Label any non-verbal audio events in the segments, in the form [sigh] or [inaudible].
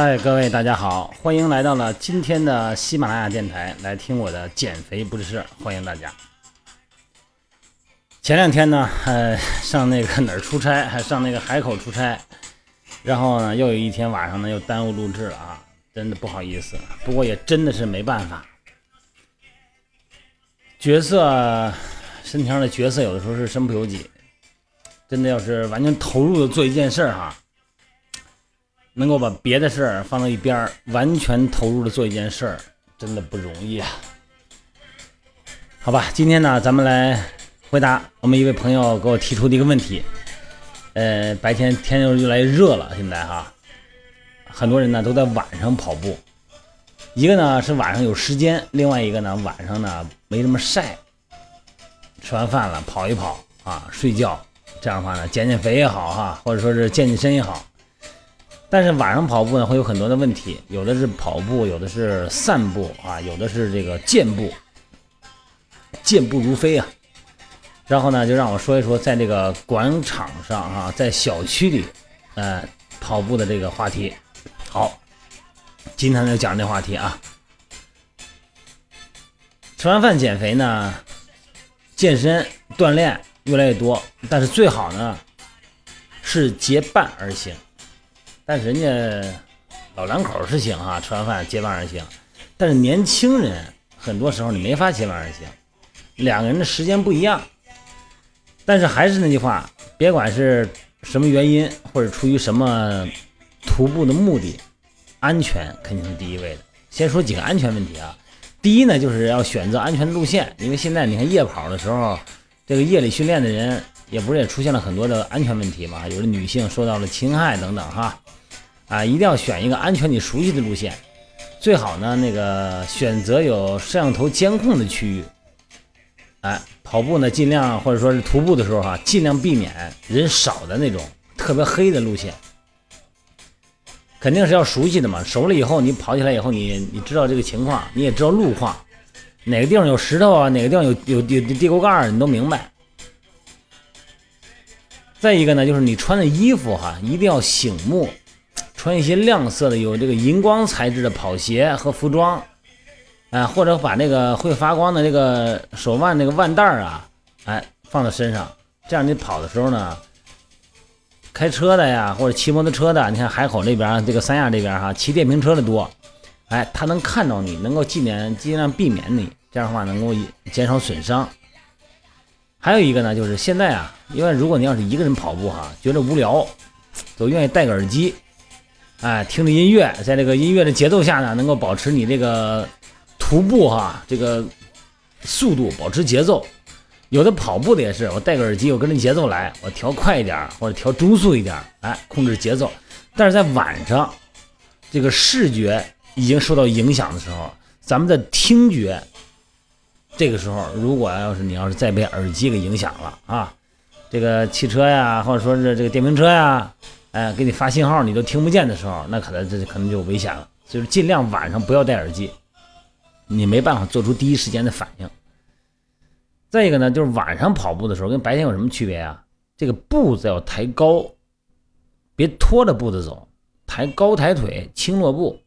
嗨，各位大家好，欢迎来到了今天的喜马拉雅电台，来听我的减肥不是事，欢迎大家。前两天呢，呃，上那个哪儿出差，还上那个海口出差，然后呢，又有一天晚上呢，又耽误录制了啊，真的不好意思，不过也真的是没办法。角色身体上的角色，有的时候是身不由己，真的要是完全投入的做一件事儿哈。能够把别的事儿放到一边儿，完全投入的做一件事儿，真的不容易啊。好吧，今天呢，咱们来回答我们一位朋友给我提出的一个问题。呃，白天天又越来越热了，现在哈，很多人呢都在晚上跑步。一个呢是晚上有时间，另外一个呢晚上呢没这么晒。吃完饭了跑一跑啊，睡觉，这样的话呢减减肥也好哈，或者说是健健身也好。但是晚上跑步呢，会有很多的问题，有的是跑步，有的是散步啊，有的是这个健步，健步如飞啊。然后呢，就让我说一说在这个广场上啊，在小区里，呃，跑步的这个话题。好，今天就讲这话题啊。吃完饭减肥呢，健身锻炼越来越多，但是最好呢是结伴而行。但是人家老两口是行哈，吃完饭结伴而行。但是年轻人很多时候你没法结伴而行，两个人的时间不一样。但是还是那句话，别管是什么原因或者出于什么徒步的目的，安全肯定是第一位的。先说几个安全问题啊。第一呢，就是要选择安全路线，因为现在你看夜跑的时候，这个夜里训练的人也不是也出现了很多的安全问题嘛，有的女性受到了侵害等等哈。啊，一定要选一个安全、你熟悉的路线，最好呢，那个选择有摄像头监控的区域。哎，跑步呢，尽量或者说是徒步的时候哈，尽量避免人少的那种特别黑的路线。肯定是要熟悉的嘛，熟了以后你跑起来以后，你你知道这个情况，你也知道路况，哪个地方有石头啊，哪个地方有有有地沟盖你都明白。再一个呢，就是你穿的衣服哈，一定要醒目。穿一些亮色的、有这个荧光材质的跑鞋和服装，啊，或者把那个会发光的那个手腕那个腕带啊，哎，放在身上，这样你跑的时候呢，开车的呀，或者骑摩托车的，你看海口这边这个三亚这边哈，骑电瓶车的多，哎，他能看到你，能够尽量尽量避免你，这样的话能够减少损伤。还有一个呢，就是现在啊，因为如果你要是一个人跑步哈，觉得无聊，都愿意戴个耳机。哎，听着音乐，在这个音乐的节奏下呢，能够保持你这个徒步哈，这个速度保持节奏。有的跑步的也是，我戴个耳机，我跟着节奏来，我调快一点或者调中速一点，哎，控制节奏。但是在晚上，这个视觉已经受到影响的时候，咱们的听觉，这个时候如果要是你要是再被耳机给影响了啊，这个汽车呀，或者说是这个电瓶车呀。哎，给你发信号你都听不见的时候，那可能这可能就危险了。就是尽量晚上不要戴耳机，你没办法做出第一时间的反应。再一个呢，就是晚上跑步的时候跟白天有什么区别啊？这个步子要抬高，别拖着步子走，抬高抬腿，轻落步。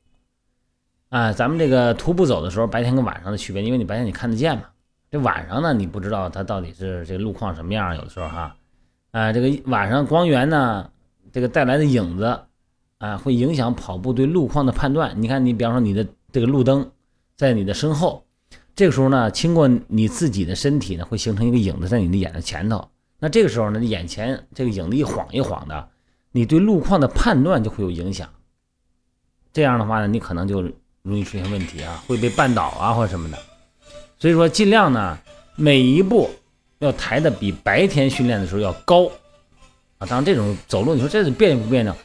啊，咱们这个徒步走的时候，白天跟晚上的区别，因为你白天你看得见嘛，这晚上呢你不知道它到底是这个路况什么样，有的时候哈，啊，这个晚上光源呢。这个带来的影子，啊，会影响跑步对路况的判断。你看，你比方说你的这个路灯在你的身后，这个时候呢，经过你自己的身体呢，会形成一个影子在你的眼的前头。那这个时候呢，你眼前这个影子一晃一晃的，你对路况的判断就会有影响。这样的话呢，你可能就容易出现问题啊，会被绊倒啊或者什么的。所以说，尽量呢，每一步要抬的比白天训练的时候要高。当然这种走路，你说这是别扭不别扭？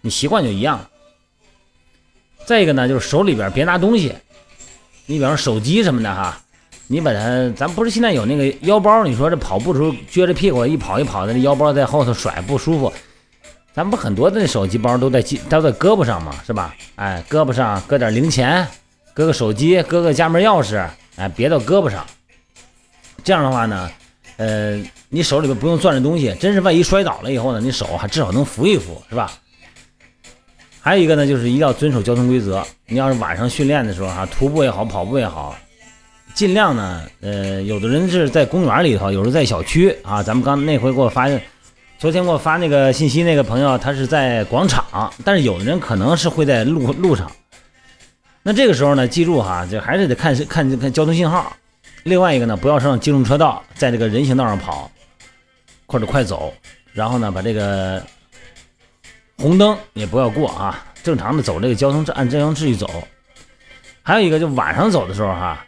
你习惯就一样。再一个呢，就是手里边别拿东西，你比方说手机什么的哈，你把它，咱不是现在有那个腰包？你说这跑步的时候撅着屁股一跑一跑的，那腰包在后头甩不舒服。咱不很多的手机包都在都在胳膊上嘛，是吧？哎，胳膊上搁点零钱，搁个手机，搁个家门钥匙，哎，别到胳膊上。这样的话呢。呃，你手里边不用攥着东西，真是万一摔倒了以后呢，你手还至少能扶一扶，是吧？还有一个呢，就是一定要遵守交通规则。你要是晚上训练的时候哈，徒步也好，跑步也好，尽量呢，呃，有的人是在公园里头，有时候在小区啊。咱们刚那回给我发，昨天给我发那个信息那个朋友，他是在广场，但是有的人可能是会在路路上。那这个时候呢，记住哈，就还是得看看看交通信号。另外一个呢，不要上机动车道，在这个人行道上跑或者快走，然后呢，把这个。红灯也不要过啊，正常的走这个交通按交通秩序走。还有一个就晚上走的时候哈，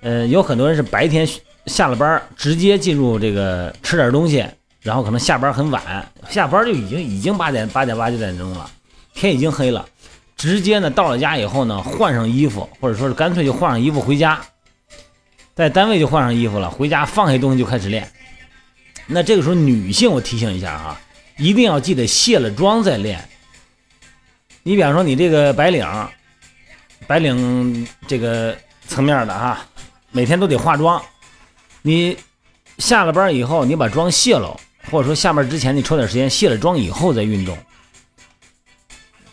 呃，有很多人是白天下了班直接进入这个吃点东西，然后可能下班很晚，下班就已经已经八点八点八九点钟了，天已经黑了，直接呢到了家以后呢换上衣服，或者说是干脆就换上衣服回家，在单位就换上衣服了，回家放下东西就开始练。那这个时候女性我提醒一下啊。一定要记得卸了妆再练。你比方说，你这个白领，白领这个层面的哈，每天都得化妆。你下了班以后，你把妆卸了，或者说下班之前你抽点时间卸了妆以后再运动。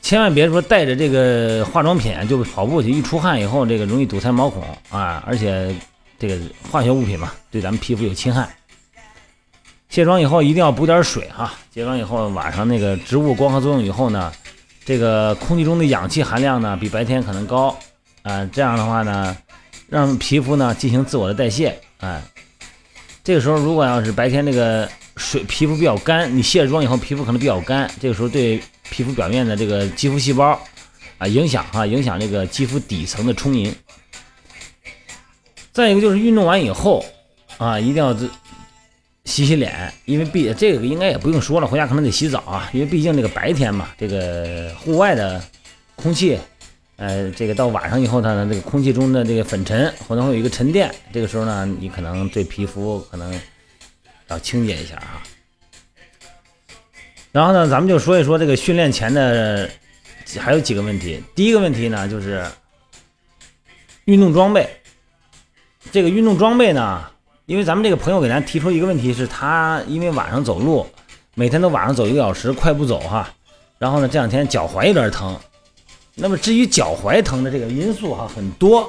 千万别说带着这个化妆品就跑步去，一出汗以后，这个容易堵塞毛孔啊，而且这个化学物品嘛，对咱们皮肤有侵害。卸妆以后一定要补点水哈。卸妆以后晚上那个植物光合作用以后呢，这个空气中的氧气含量呢比白天可能高，啊，这样的话呢，让皮肤呢进行自我的代谢，哎，这个时候如果要是白天这个水皮肤比较干，你卸了妆以后皮肤可能比较干，这个时候对皮肤表面的这个肌肤细胞啊影响哈，影响这个肌肤底层的充盈。再一个就是运动完以后啊，一定要这。洗洗脸，因为毕这个应该也不用说了，回家可能得洗澡啊，因为毕竟这个白天嘛，这个户外的空气，呃，这个到晚上以后它的，这个空气中的这个粉尘可能会有一个沉淀，这个时候呢，你可能对皮肤可能要清洁一下啊。然后呢，咱们就说一说这个训练前的还有几个问题。第一个问题呢，就是运动装备，这个运动装备呢。因为咱们这个朋友给咱提出一个问题，是他因为晚上走路，每天都晚上走一个小时快步走哈，然后呢这两天脚踝有点疼。那么至于脚踝疼的这个因素哈很多，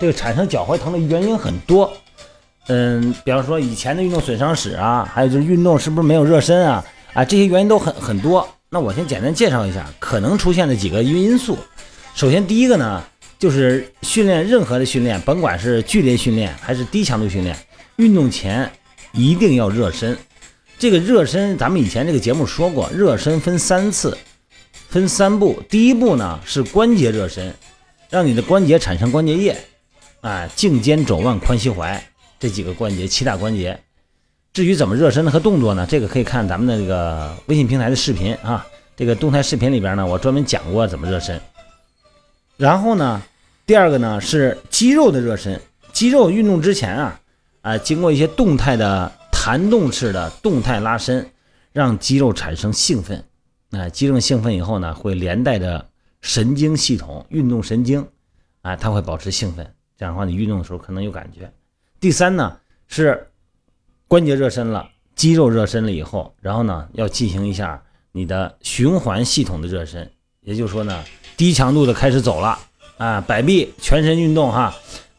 这个产生脚踝疼的原因很多。嗯，比方说以前的运动损伤史啊，还有就是运动是不是没有热身啊啊这些原因都很很多。那我先简单介绍一下可能出现的几个因素。首先第一个呢，就是训练任何的训练，甭管是剧烈训练还是低强度训练。运动前一定要热身，这个热身咱们以前这个节目说过，热身分三次，分三步。第一步呢是关节热身，让你的关节产生关节液，啊，颈肩肘腕髋膝踝这几个关节，七大关节。至于怎么热身的和动作呢，这个可以看咱们的这个微信平台的视频啊，这个动态视频里边呢，我专门讲过怎么热身。然后呢，第二个呢是肌肉的热身，肌肉运动之前啊。啊，经过一些动态的弹动式的动态拉伸，让肌肉产生兴奋。啊，肌肉兴奋以后呢，会连带着神经系统、运动神经，啊，它会保持兴奋。这样的话，你运动的时候可能有感觉。第三呢，是关节热身了，肌肉热身了以后，然后呢，要进行一下你的循环系统的热身。也就是说呢，低强度的开始走了，啊，摆臂全身运动哈，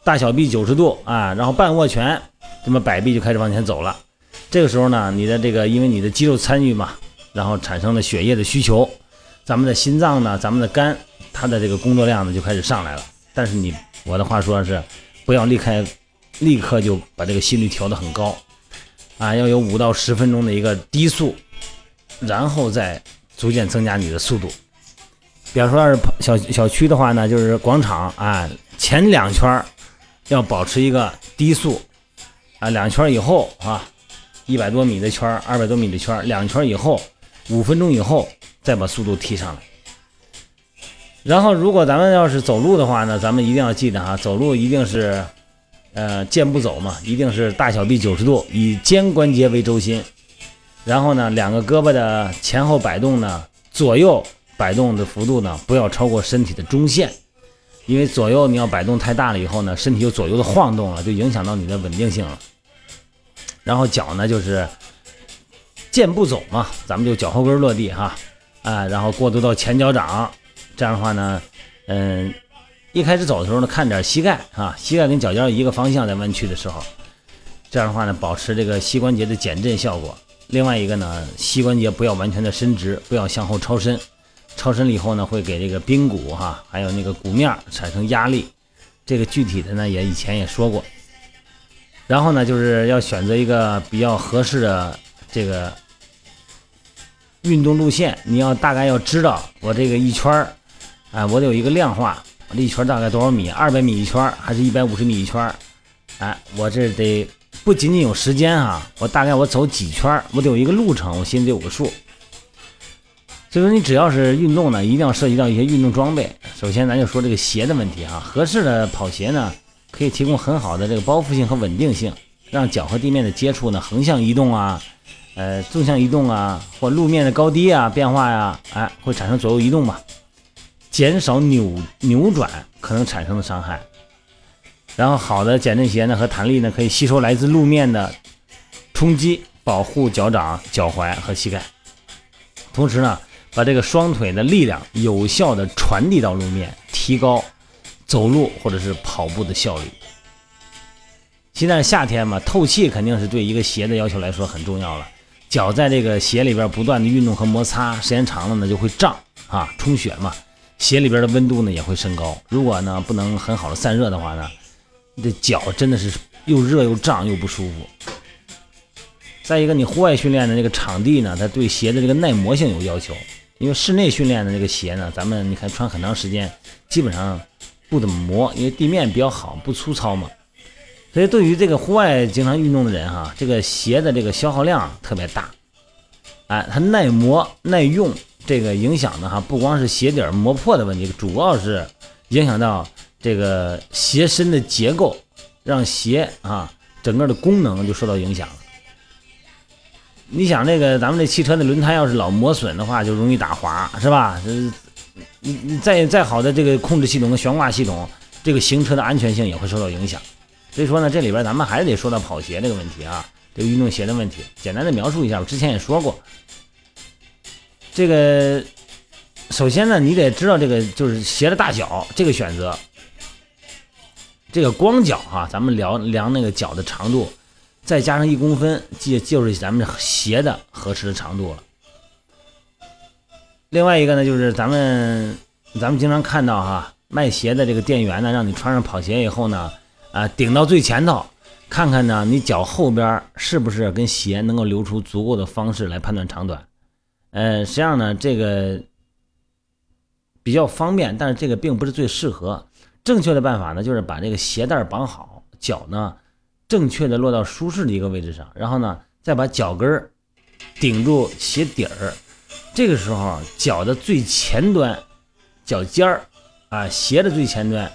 大小臂九十度啊，然后半握拳。这么摆臂就开始往前走了，这个时候呢，你的这个因为你的肌肉参与嘛，然后产生了血液的需求，咱们的心脏呢，咱们的肝，它的这个工作量呢就开始上来了。但是你我的话说是，不要立刻立刻就把这个心率调得很高，啊，要有五到十分钟的一个低速，然后再逐渐增加你的速度。比方说要是小小区的话呢，就是广场啊，前两圈要保持一个低速。啊，两圈以后啊，一百多米的圈二百多米的圈两圈以后，五分钟以后再把速度提上来。然后，如果咱们要是走路的话呢，咱们一定要记得哈，走路一定是，呃，健步走嘛，一定是大小臂九十度，以肩关节为轴心。然后呢，两个胳膊的前后摆动呢，左右摆动的幅度呢，不要超过身体的中线。因为左右你要摆动太大了以后呢，身体就左右的晃动了，就影响到你的稳定性了。然后脚呢就是健步走嘛，咱们就脚后跟落地哈，啊，然后过渡到前脚掌，这样的话呢，嗯，一开始走的时候呢，看点膝盖啊，膝盖跟脚尖一个方向在弯曲的时候，这样的话呢，保持这个膝关节的减震效果。另外一个呢，膝关节不要完全的伸直，不要向后超伸，超伸了以后呢，会给这个髌骨哈，还有那个骨面产生压力。这个具体的呢，也以前也说过。然后呢，就是要选择一个比较合适的这个运动路线。你要大概要知道我这个一圈儿，哎，我得有一个量化，我这一圈大概多少米？二百米一圈还是一百五十米一圈？哎，我这得不仅仅有时间啊，我大概我走几圈，我得有一个路程，我心里得有个数。所以说，你只要是运动呢，一定要涉及到一些运动装备。首先，咱就说这个鞋的问题啊，合适的跑鞋呢。可以提供很好的这个包覆性和稳定性，让脚和地面的接触呢横向移动啊，呃纵向移动啊，或路面的高低啊变化呀，哎会产生左右移动吧，减少扭扭转可能产生的伤害。然后好的减震鞋呢和弹力呢可以吸收来自路面的冲击，保护脚掌、脚踝和膝盖，同时呢把这个双腿的力量有效的传递到路面，提高。走路或者是跑步的效率。现在夏天嘛，透气肯定是对一个鞋的要求来说很重要了。脚在这个鞋里边不断的运动和摩擦，时间长了呢就会胀啊，充血嘛，鞋里边的温度呢也会升高。如果呢不能很好的散热的话呢，你的脚真的是又热又胀又不舒服。再一个，你户外训练的那个场地呢，它对鞋的这个耐磨性有要求，因为室内训练的这个鞋呢，咱们你看穿很长时间，基本上。不怎么磨，因为地面比较好，不粗糙嘛。所以对于这个户外经常运动的人哈，这个鞋的这个消耗量特别大。哎，它耐磨耐用，这个影响的哈，不光是鞋底磨破的问题，主要是影响到这个鞋身的结构，让鞋啊整个的功能就受到影响了。你想，这个咱们这汽车的轮胎要是老磨损的话，就容易打滑，是吧？你你再再好的这个控制系统和悬挂系统，这个行车的安全性也会受到影响。所以说呢，这里边咱们还是得说到跑鞋这个问题啊，这个运动鞋的问题。简单的描述一下，我之前也说过。这个首先呢，你得知道这个就是鞋的大小，这个选择。这个光脚哈，咱们量量那个脚的长度，再加上一公分，就就是咱们鞋的合适的长度了。另外一个呢，就是咱们咱们经常看到哈，卖鞋的这个店员呢，让你穿上跑鞋以后呢，啊，顶到最前头，看看呢，你脚后边是不是跟鞋能够留出足够的方式来判断长短。呃，实际上呢，这个比较方便，但是这个并不是最适合。正确的办法呢，就是把这个鞋带绑好，脚呢正确的落到舒适的一个位置上，然后呢，再把脚跟儿顶住鞋底儿。这个时候，脚的最前端，脚尖儿啊，鞋的最前端，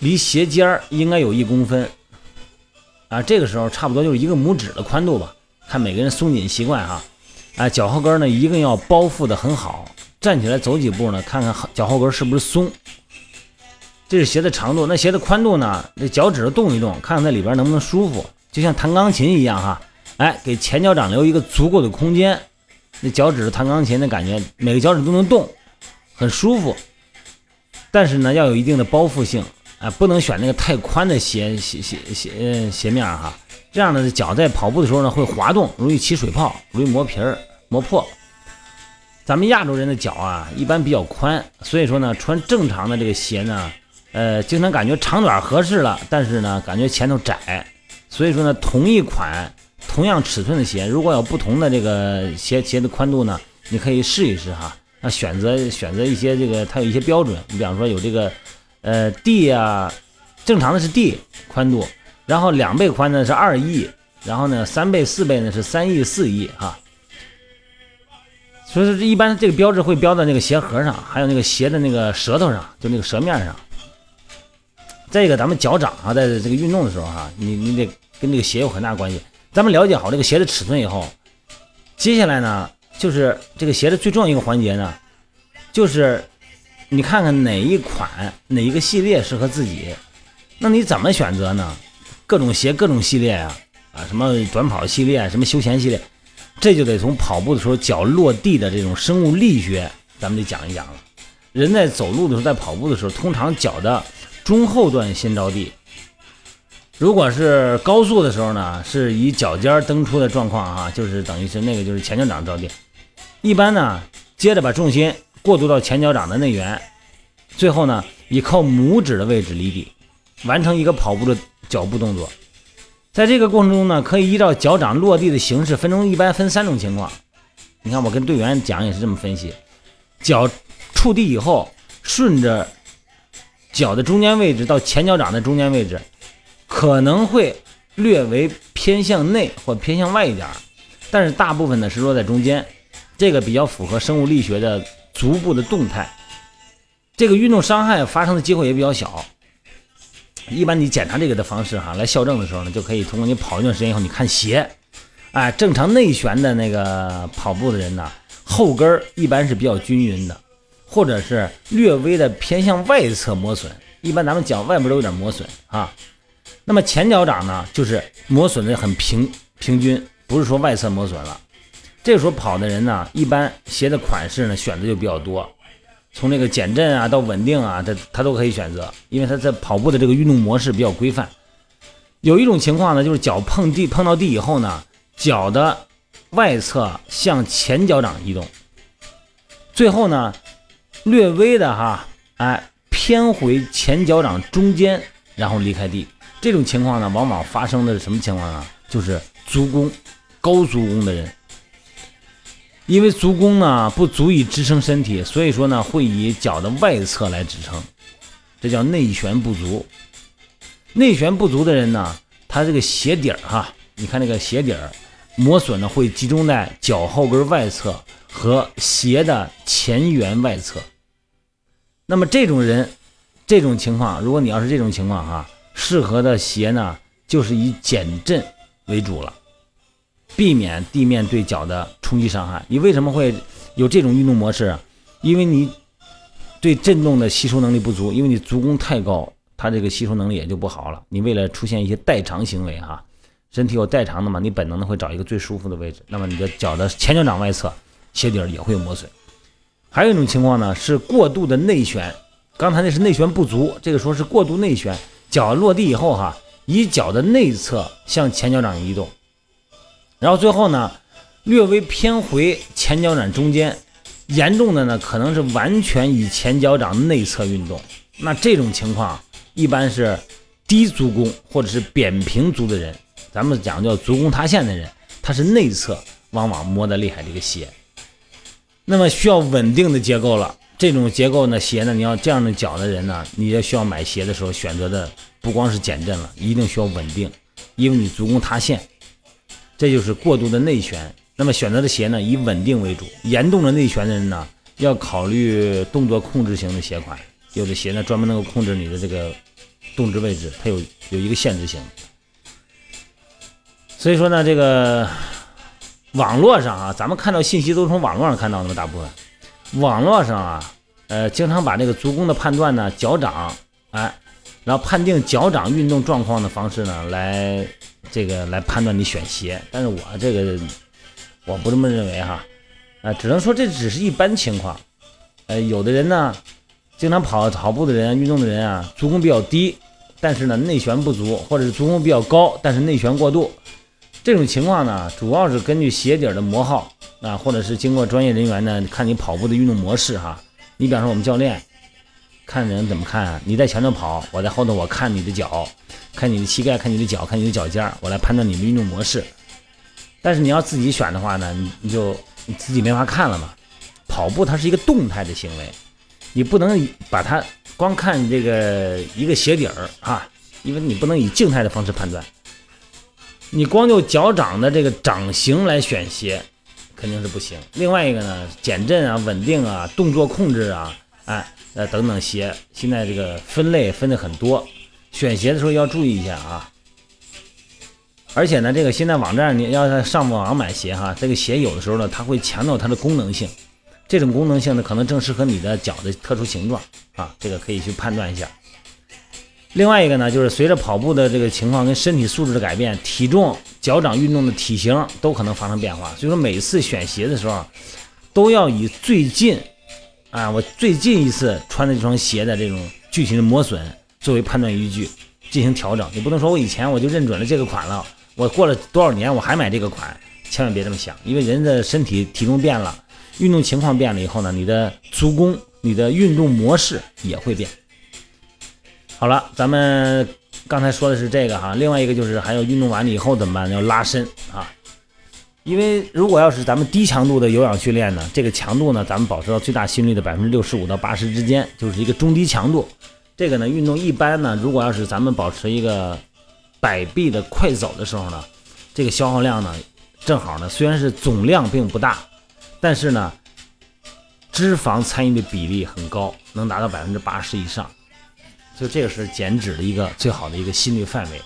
离鞋尖儿应该有一公分啊。这个时候差不多就是一个拇指的宽度吧，看每个人松紧习惯哈。啊，脚后跟呢一定要包覆的很好，站起来走几步呢，看看脚后跟是不是松。这是鞋的长度，那鞋的宽度呢？那脚趾头动一动，看看在里边能不能舒服，就像弹钢琴一样哈。哎，给前脚掌留一个足够的空间。那脚趾弹钢琴的感觉，每个脚趾都能动，很舒服。但是呢，要有一定的包覆性，啊，不能选那个太宽的鞋鞋鞋鞋鞋面哈。这样呢，脚在跑步的时候呢会滑动，容易起水泡，容易磨皮儿磨破。咱们亚洲人的脚啊，一般比较宽，所以说呢，穿正常的这个鞋呢，呃，经常感觉长短合适了，但是呢，感觉前头窄。所以说呢，同一款。同样尺寸的鞋，如果有不同的这个鞋鞋的宽度呢，你可以试一试哈。那选择选择一些这个它有一些标准，你比方说有这个呃 D 啊，正常的是 D 宽度，然后两倍宽呢是二 E，然后呢三倍四倍呢是三 E 四 E 哈。所以说一般这个标志会标在那个鞋盒上，还有那个鞋的那个舌头上，就那个舌面上。再一个，咱们脚掌啊，在这个运动的时候哈，你你得跟这个鞋有很大关系。咱们了解好这个鞋的尺寸以后，接下来呢，就是这个鞋的最重要一个环节呢，就是你看看哪一款哪一个系列适合自己，那你怎么选择呢？各种鞋各种系列啊，啊什么短跑系列，什么休闲系列，这就得从跑步的时候脚落地的这种生物力学，咱们得讲一讲了。人在走路的时候，在跑步的时候，通常脚的中后段先着地。如果是高速的时候呢，是以脚尖蹬出的状况啊，就是等于是那个就是前脚掌着地。一般呢，接着把重心过渡到前脚掌的内缘，最后呢，以靠拇指的位置离地，完成一个跑步的脚步动作。在这个过程中呢，可以依照脚掌落地的形式，分成一般分三种情况。你看我跟队员讲也是这么分析：脚触地以后，顺着脚的中间位置到前脚掌的中间位置。可能会略微偏向内或偏向外一点，但是大部分呢是落在中间，这个比较符合生物力学的足部的动态，这个运动伤害发生的机会也比较小。一般你检查这个的方式哈，来校正的时候呢，就可以通过你跑一段时间以后，你看鞋，哎，正常内旋的那个跑步的人呢，后跟儿一般是比较均匀的，或者是略微的偏向外侧磨损，一般咱们脚外边都有点磨损啊。那么前脚掌呢，就是磨损的很平平均，不是说外侧磨损了。这时候跑的人呢，一般鞋的款式呢选择就比较多，从这个减震啊到稳定啊，它它都可以选择，因为他在跑步的这个运动模式比较规范。有一种情况呢，就是脚碰地碰到地以后呢，脚的外侧向前脚掌移动，最后呢略微的哈哎偏回前脚掌中间，然后离开地。这种情况呢，往往发生的是什么情况呢？就是足弓高足弓的人，因为足弓呢不足以支撑身体，所以说呢会以脚的外侧来支撑，这叫内旋不足。内旋不足的人呢，他这个鞋底儿哈，你看那个鞋底儿磨损呢会集中在脚后跟外侧和鞋的前缘外侧。那么这种人，这种情况，如果你要是这种情况哈。适合的鞋呢，就是以减震为主了，避免地面对脚的冲击伤害。你为什么会有这种运动模式啊？因为你对震动的吸收能力不足，因为你足弓太高，它这个吸收能力也就不好了。你为了出现一些代偿行为哈，身体有代偿的嘛，你本能的会找一个最舒服的位置，那么你的脚的前脚掌外侧鞋底也会有磨损。还有一种情况呢，是过度的内旋，刚才那是内旋不足，这个说是过度内旋。脚落地以后，哈，以脚的内侧向前脚掌移动，然后最后呢，略微偏回前脚掌中间，严重的呢，可能是完全以前脚掌内侧运动。那这种情况一般是低足弓或者是扁平足的人，咱们讲叫足弓塌陷的人，他是内侧往往磨得厉害这个鞋，那么需要稳定的结构了。这种结构呢，鞋呢，你要这样的脚的人呢，你也需要买鞋的时候选择的不光是减震了，一定需要稳定，因为你足弓塌陷，这就是过度的内旋。那么选择的鞋呢，以稳定为主。严重的内旋的人呢，要考虑动作控制型的鞋款，有的鞋呢专门能够控制你的这个动姿位置，它有有一个限制性。所以说呢，这个网络上啊，咱们看到信息都从网络上看到的嘛，大部分。网络上啊，呃，经常把这个足弓的判断呢，脚掌，哎，然后判定脚掌运动状况的方式呢，来这个来判断你选鞋。但是我这个我不这么认为哈，啊，只能说这只是一般情况。呃，有的人呢，经常跑跑步的人、运动的人啊，足弓比较低，但是呢内旋不足，或者是足弓比较高，但是内旋过度。这种情况呢，主要是根据鞋底的磨耗啊，或者是经过专业人员呢看你跑步的运动模式哈。你比方说我们教练看人怎么看？你在前头跑，我在后头，我看你的脚，看你的膝盖，看你的脚，看你的脚尖，我来判断你的运动模式。但是你要自己选的话呢，你你就你自己没法看了嘛。跑步它是一个动态的行为，你不能把它光看这个一个鞋底儿啊，因为你不能以静态的方式判断。你光就脚掌的这个掌型来选鞋，肯定是不行。另外一个呢，减震啊、稳定啊、动作控制啊，哎，呃等等鞋，现在这个分类分的很多，选鞋的时候要注意一下啊。而且呢，这个现在网站你要上网买鞋哈，这个鞋有的时候呢，它会强调它的功能性，这种功能性呢，可能正适合你的脚的特殊形状啊，这个可以去判断一下。另外一个呢，就是随着跑步的这个情况跟身体素质的改变，体重、脚掌运动的体型都可能发生变化。所以说，每次选鞋的时候，都要以最近啊，我最近一次穿的这双鞋的这种具体的磨损作为判断依据进行调整。你不能说我以前我就认准了这个款了，我过了多少年我还买这个款，千万别这么想，因为人的身体体重变了，运动情况变了以后呢，你的足弓、你的运动模式也会变。好了，咱们刚才说的是这个哈，另外一个就是还有运动完了以后怎么办？要拉伸啊。因为如果要是咱们低强度的有氧训练呢，这个强度呢，咱们保持到最大心率的百分之六十五到八十之间，就是一个中低强度。这个呢，运动一般呢，如果要是咱们保持一个摆臂的快走的时候呢，这个消耗量呢，正好呢，虽然是总量并不大，但是呢，脂肪参与的比例很高，能达到百分之八十以上。就这个是减脂的一个最好的一个心率范围。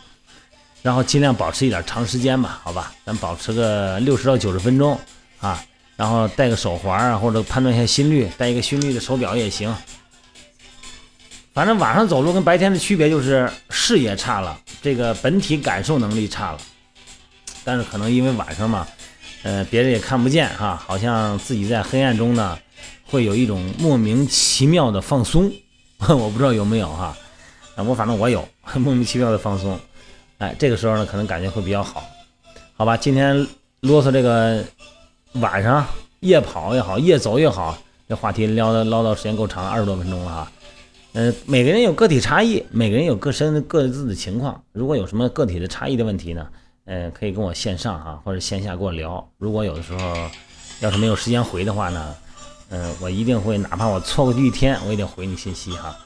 然后尽量保持一点长时间吧，好吧，咱保持个六十到九十分钟啊，然后戴个手环啊，或者判断一下心率，戴一个心率的手表也行。反正晚上走路跟白天的区别就是视野差了，这个本体感受能力差了。但是可能因为晚上嘛，呃，别人也看不见哈，好像自己在黑暗中呢，会有一种莫名其妙的放松，[laughs] 我不知道有没有哈，啊，我反正我有 [laughs] 莫名其妙的放松。哎，这个时候呢，可能感觉会比较好，好吧？今天啰嗦这个晚上夜跑也好，夜走也好，这话题聊的唠叨时间够长，二十多分钟了哈。嗯，每个人有个体差异，每个人有各身各自的情况。如果有什么个体的差异的问题呢，嗯，可以跟我线上哈，或者线下跟我聊。如果有的时候要是没有时间回的话呢，嗯，我一定会，哪怕我错过一天，我也得回你信息哈。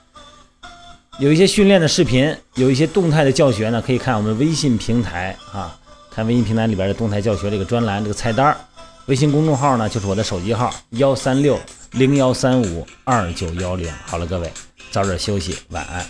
有一些训练的视频，有一些动态的教学呢，可以看我们微信平台啊，看微信平台里边的动态教学这个专栏这个菜单微信公众号呢就是我的手机号幺三六零幺三五二九幺零。好了，各位早点休息，晚安。